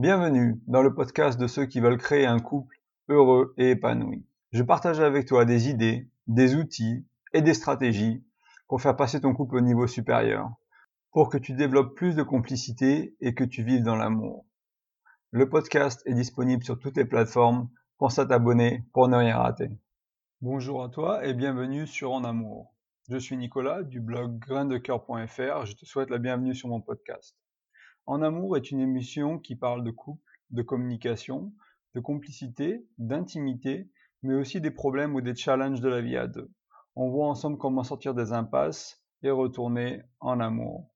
Bienvenue dans le podcast de ceux qui veulent créer un couple heureux et épanoui. Je partage avec toi des idées, des outils et des stratégies pour faire passer ton couple au niveau supérieur, pour que tu développes plus de complicité et que tu vives dans l'amour. Le podcast est disponible sur toutes les plateformes. Pense à t'abonner pour ne rien rater. Bonjour à toi et bienvenue sur En Amour. Je suis Nicolas du blog graindecoeur.fr. Je te souhaite la bienvenue sur mon podcast. En amour est une émission qui parle de couple, de communication, de complicité, d'intimité, mais aussi des problèmes ou des challenges de la vie à deux. On voit ensemble comment sortir des impasses et retourner en amour.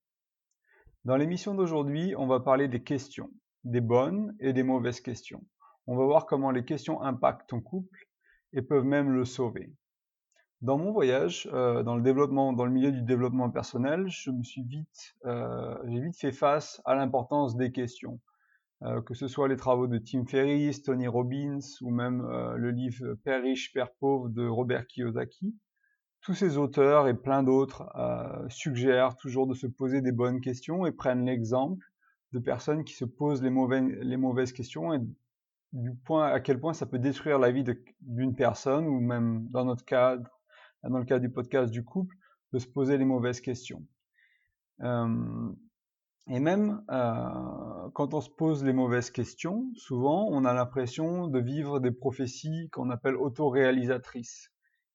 Dans l'émission d'aujourd'hui, on va parler des questions, des bonnes et des mauvaises questions. On va voir comment les questions impactent ton couple et peuvent même le sauver. Dans mon voyage, euh, dans le développement, dans le milieu du développement personnel, je me suis vite, euh, j'ai vite fait face à l'importance des questions. Euh, que ce soit les travaux de Tim Ferriss, Tony Robbins ou même le livre Père riche, Père pauvre de Robert Kiyosaki. Tous ces auteurs et plein d'autres suggèrent toujours de se poser des bonnes questions et prennent l'exemple de personnes qui se posent les, les mauvaises questions et du point à quel point ça peut détruire la vie d'une personne ou même dans notre cadre dans le cas du podcast du couple, de se poser les mauvaises questions. Euh, et même euh, quand on se pose les mauvaises questions, souvent on a l'impression de vivre des prophéties qu'on appelle autoréalisatrices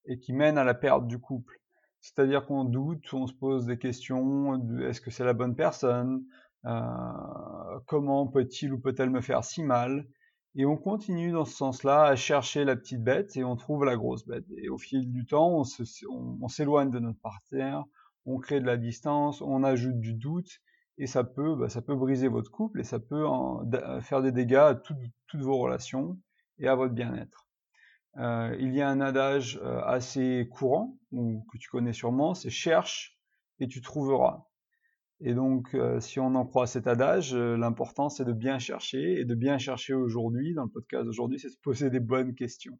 et qui mènent à la perte du couple. C'est-à-dire qu'on doute, on se pose des questions, est-ce que c'est la bonne personne? Euh, Comment peut-il ou peut-elle me faire si mal? Et on continue dans ce sens-là à chercher la petite bête et on trouve la grosse bête. Et au fil du temps, on, s'éloigne de notre partenaire, on crée de la distance, on ajoute du doute et ça peut, bah, ça peut briser votre couple et ça peut faire des dégâts à toutes vos relations et à votre bien-être. Euh, il y a un adage euh, assez courant ou que tu connais sûrement, c'est cherche et tu trouveras. Et donc, euh, si on en croit cet adage, euh, l'important c'est de bien chercher et de bien chercher aujourd'hui, dans le podcast d'aujourd'hui, c'est de se poser des bonnes questions.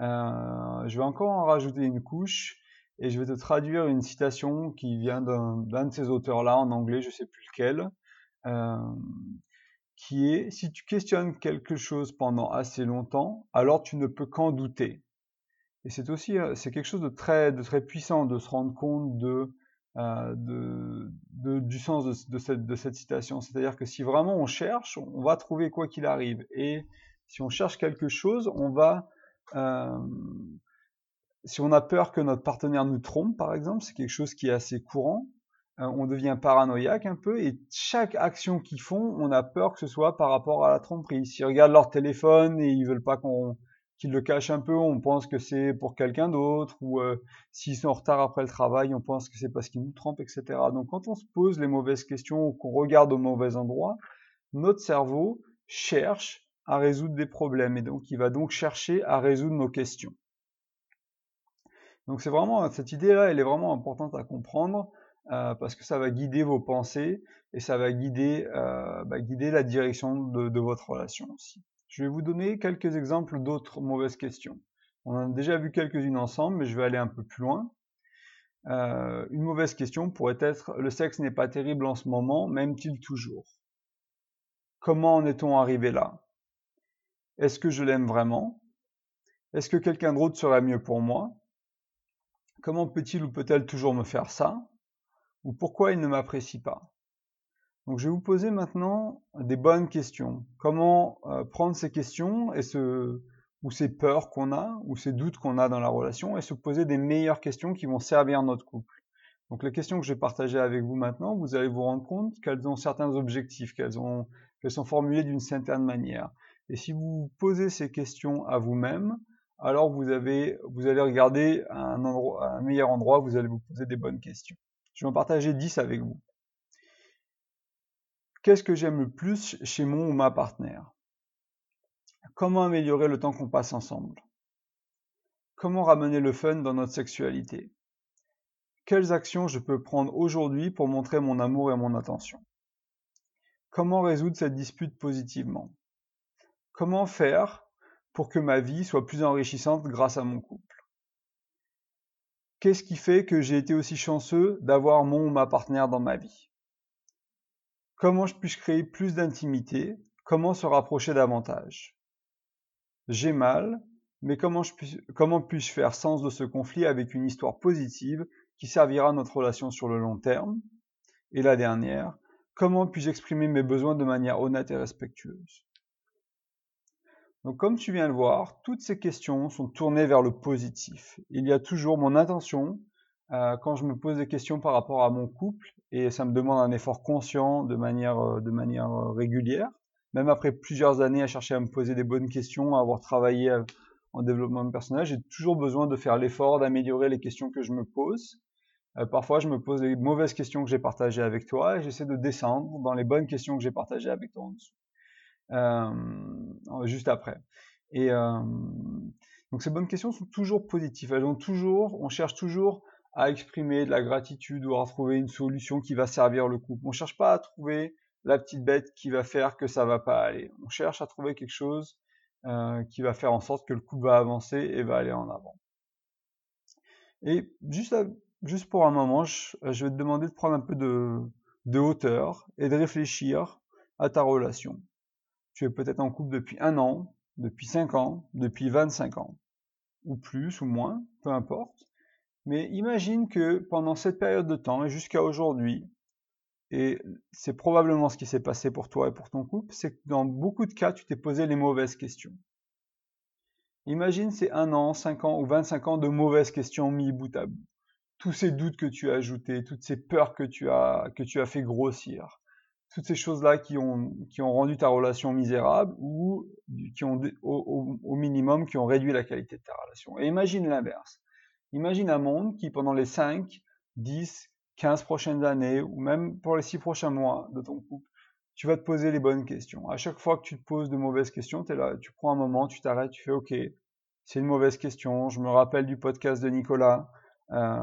Euh, je vais encore en rajouter une couche et je vais te traduire une citation qui vient d'un de ces auteurs-là en anglais, je sais plus lequel, qui est si tu questionnes quelque chose pendant assez longtemps, alors tu ne peux qu'en douter. Et c'est aussi c'est quelque chose de très de très puissant de se rendre compte de euh, du sens de, cette, de citation. C'est-à-dire que si vraiment on cherche, on va trouver quoi qu'il arrive. Et si on cherche quelque chose, on va... Euh, si on a peur que notre partenaire nous trompe, par exemple, c'est quelque chose qui est assez courant, euh, on devient paranoïaque un peu, et chaque action qu'ils font, on a peur que ce soit par rapport à la tromperie. S'ils regardent leur téléphone et ils veulent pas qu'on qu'ils le cachent un peu, on pense que c'est pour quelqu'un d'autre, ou euh, s'ils sont en retard après le travail, on pense que c'est parce qu'ils nous trompent, etc. Donc quand on se pose les mauvaises questions ou qu'on regarde au mauvais endroit, notre cerveau cherche à résoudre des problèmes, et donc il va donc chercher à résoudre nos questions. Donc c'est vraiment cette idée-là, elle est vraiment importante à comprendre euh, parce que ça va guider vos pensées et ça va guider, euh, bah, la direction de votre relation aussi. Je vais vous donner quelques exemples d'autres mauvaises questions. On en a déjà vu quelques-unes ensemble, mais je vais aller un peu plus loin. Euh, une mauvaise question pourrait être le sexe n'est pas terrible en ce moment, m'aime-t-il toujours? Comment en est-on arrivé là? Est-ce que je l'aime vraiment? Est-ce que quelqu'un d'autre serait mieux pour moi? Comment peut-il ou peut-elle toujours me faire ça? Ou pourquoi il ne m'apprécie pas? Donc je vais vous poser maintenant des bonnes questions. Comment euh, prendre ces questions et ce, ou ces peurs qu'on a, ou ces doutes qu'on a dans la relation, et se poser des meilleures questions qui vont servir notre couple. Donc les questions que je vais partager avec vous maintenant, vous allez vous rendre compte qu'elles ont certains objectifs, qu'elles sont formulées d'une certaine manière. Et si vous posez ces questions à vous-même, alors vous, avez, vous allez regarder un, endroit, un meilleur endroit, vous allez vous poser des bonnes questions. Je vais en partager 10 avec vous. Qu'est-ce que j'aime le plus chez mon ou ma partenaire? Comment améliorer le temps qu'on passe ensemble? Comment ramener le fun dans notre sexualité? Quelles actions je peux prendre aujourd'hui pour montrer mon amour et mon attention? Comment résoudre cette dispute positivement? Comment faire pour que ma vie soit plus enrichissante grâce à mon couple? Qu'est-ce qui fait que j'ai été aussi chanceux d'avoir mon ou ma partenaire dans ma vie? Comment je puis créer plus d'intimité? Comment se rapprocher davantage? J'ai mal, mais comment, puis-je faire sens de ce conflit avec une histoire positive qui servira à notre relation sur le long terme? Et la dernière, comment puis-je exprimer mes besoins de manière honnête et respectueuse? Donc comme tu viens de le voir, toutes ces questions sont tournées vers le positif. Il y a toujours mon intention euh, quand je me pose des questions par rapport à mon couple, et ça me demande un effort conscient de manière, euh, de manière euh, régulière, même après plusieurs années à chercher à me poser des bonnes questions, à avoir travaillé en développement personnel, j'ai toujours besoin de faire l'effort d'améliorer les questions que je me pose. parfois, je me pose les mauvaises questions que j'ai partagées avec toi et j'essaie de descendre dans les bonnes questions que j'ai partagées avec toi en dessous. Euh, juste après. Et euh, donc ces bonnes questions sont toujours positives. Elles ont toujours, on cherche toujours à exprimer de la gratitude ou à trouver une solution qui va servir le couple. On cherche pas à trouver la petite bête qui va faire que ça va pas aller. On cherche à trouver quelque chose euh, qui va faire en sorte que le couple va avancer et va aller en avant. Et juste, juste pour un moment, je, vais te demander de prendre un peu de, de hauteur et de réfléchir à ta relation. Tu es peut-être en couple depuis un an, depuis cinq ans, depuis 25 ans, ou plus ou moins, peu importe. Mais imagine que pendant cette période de temps et jusqu'à aujourd'hui, et c'est probablement ce qui s'est passé pour toi et pour ton couple, c'est que dans beaucoup de cas, tu t'es posé les mauvaises questions. Imagine ces un an, cinq ans ou 25 ans de mauvaises questions mis bout à bout. Tous ces doutes que tu as ajoutés, toutes ces peurs que tu as, que tu as fait grossir, toutes ces choses-là qui ont, qui rendu ta relation misérable ou qui ont, au, au, minimum, qui ont réduit la qualité de ta relation. Et imagine l'inverse. Imagine un monde qui, pendant les 5, 10, 15 prochaines années, ou même pour les 6 prochains mois de ton couple, tu vas te poser les bonnes questions. À chaque fois que tu te poses de mauvaises questions, es là, tu prends un moment, tu t'arrêtes, tu fais OK, c'est une mauvaise question, je me rappelle du podcast de Nicolas, euh,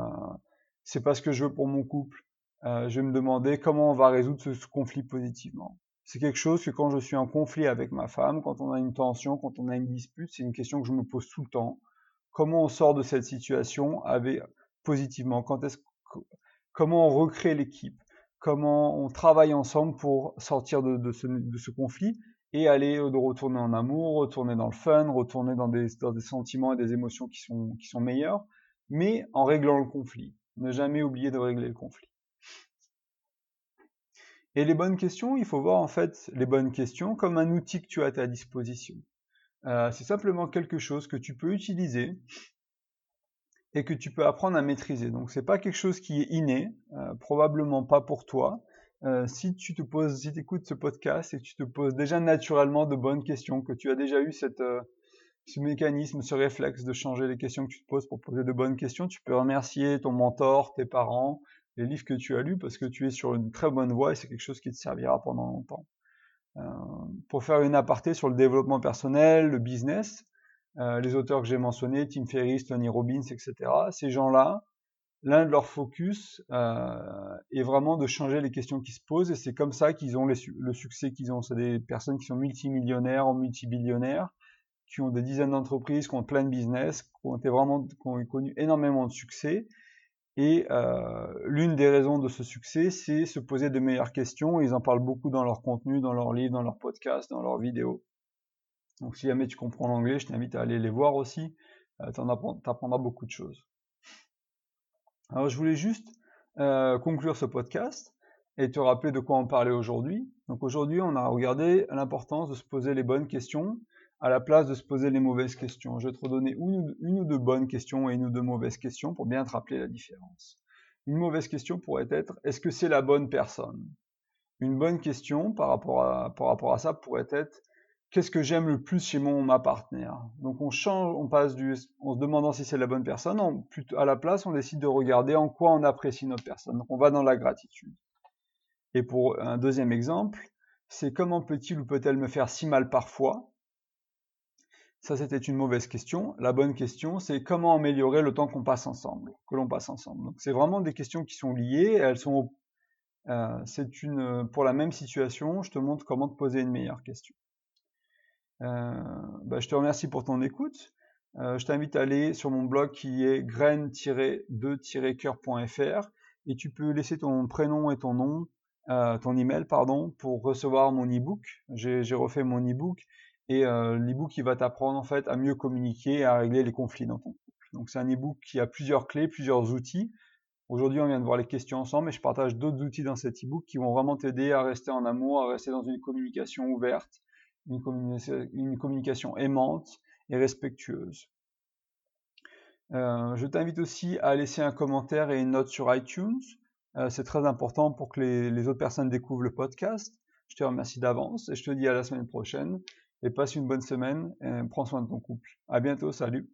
c'est pas ce que je veux pour mon couple, euh, je vais me demander comment on va résoudre ce, conflit positivement. C'est quelque chose que quand je suis en conflit avec ma femme, quand on a une tension, quand on a une dispute, c'est une question que je me pose tout le temps. Comment on sort de cette situation positivement? Comment on recrée l'équipe? Comment on travaille ensemble pour sortir de, ce, conflit et aller de retourner en amour, retourner dans le fun, retourner dans des, dans des sentiments et des émotions qui sont, qui sont meilleurs, mais en réglant le conflit. Ne jamais oublier de régler le conflit. Et les bonnes questions, il faut voir en fait les bonnes questions comme un outil que tu as à ta disposition. Euh, c'est simplement quelque chose que tu peux utiliser et que tu peux apprendre à maîtriser. Donc c'est pas quelque chose qui est inné, euh, probablement pas pour toi. Euh, si tu te poses, si écoutes ce podcast et que tu te poses déjà naturellement de bonnes questions, que tu as déjà eu ce mécanisme, ce réflexe de changer les questions que tu te poses pour poser de bonnes questions, tu peux remercier ton mentor, tes parents, les livres que tu as lus parce que tu es sur une très bonne voie et c'est quelque chose qui te servira pendant longtemps. Euh, pour faire une aparté sur le développement personnel, le business, euh, les auteurs que j'ai mentionnés, Tim Ferriss, Tony Robbins, etc., ces gens-là, l'un de leurs focus euh, est vraiment de changer les questions qui se posent et c'est comme ça qu'ils ont le succès qu'ils ont. C'est des personnes qui sont multimillionnaires ou multibillionnaires, qui ont des dizaines d'entreprises, qui ont plein de business, qui ont vraiment, qui ont connu énormément de succès et euh, l'une des raisons de ce succès, c'est se poser de meilleures questions. Ils en parlent beaucoup dans leur contenu, dans leurs livres, dans leurs podcasts, dans leurs vidéos. Donc si jamais tu comprends l'anglais, je t'invite à aller les voir aussi. Euh, tu apprendras beaucoup de choses. Alors je voulais juste euh, conclure ce podcast et te rappeler de quoi on parlait aujourd'hui. Donc aujourd'hui, on a regardé l'importance de se poser les bonnes questions à la place de se poser les mauvaises questions. Je vais te redonner une, ou deux bonnes questions et une ou deux mauvaises questions pour bien te rappeler la différence. Une mauvaise question pourrait être est-ce que c'est la bonne personne? Une bonne question par rapport à, ça pourrait être qu'est-ce que j'aime le plus chez mon ma partenaire? Donc on change, on passe du en se demandant si c'est la bonne personne, à la place on décide de regarder en quoi on apprécie notre personne. Donc on va dans la gratitude. Et pour un deuxième exemple, c'est comment peut-il ou peut-elle me faire si mal parfois? Ça, c'était une mauvaise question. La bonne question, c'est comment améliorer le temps qu'on passe ensemble, que l'on passe ensemble. Donc, c'est vraiment des questions qui sont liées. Elles sont, euh, pour la même situation. Je te montre comment te poser une meilleure question. Euh, bah, je te remercie pour ton écoute. Euh, je t'invite à aller sur mon blog qui est graine-2-coeur.fr et tu peux laisser ton prénom et ton nom ton email pardon, pour recevoir mon e-book. J'ai refait mon e-book et euh, l'e-book il va t'apprendre en fait à mieux communiquer à régler les conflits dans ton couple. Donc c'est un e-book qui a plusieurs clés, plusieurs outils. Aujourd'hui on vient de voir les questions ensemble et je partage d'autres outils dans cet e-book qui vont vraiment t'aider à rester en amour, à rester dans une communication ouverte, une, une communication aimante et respectueuse. Euh, je t'invite aussi à laisser un commentaire et une note sur iTunes. Euh, c'est très important pour que les, autres personnes découvrent le podcast. Je te remercie d'avance et je te dis à la semaine prochaine. Et passe une bonne semaine et prends soin de ton couple. À bientôt, salut.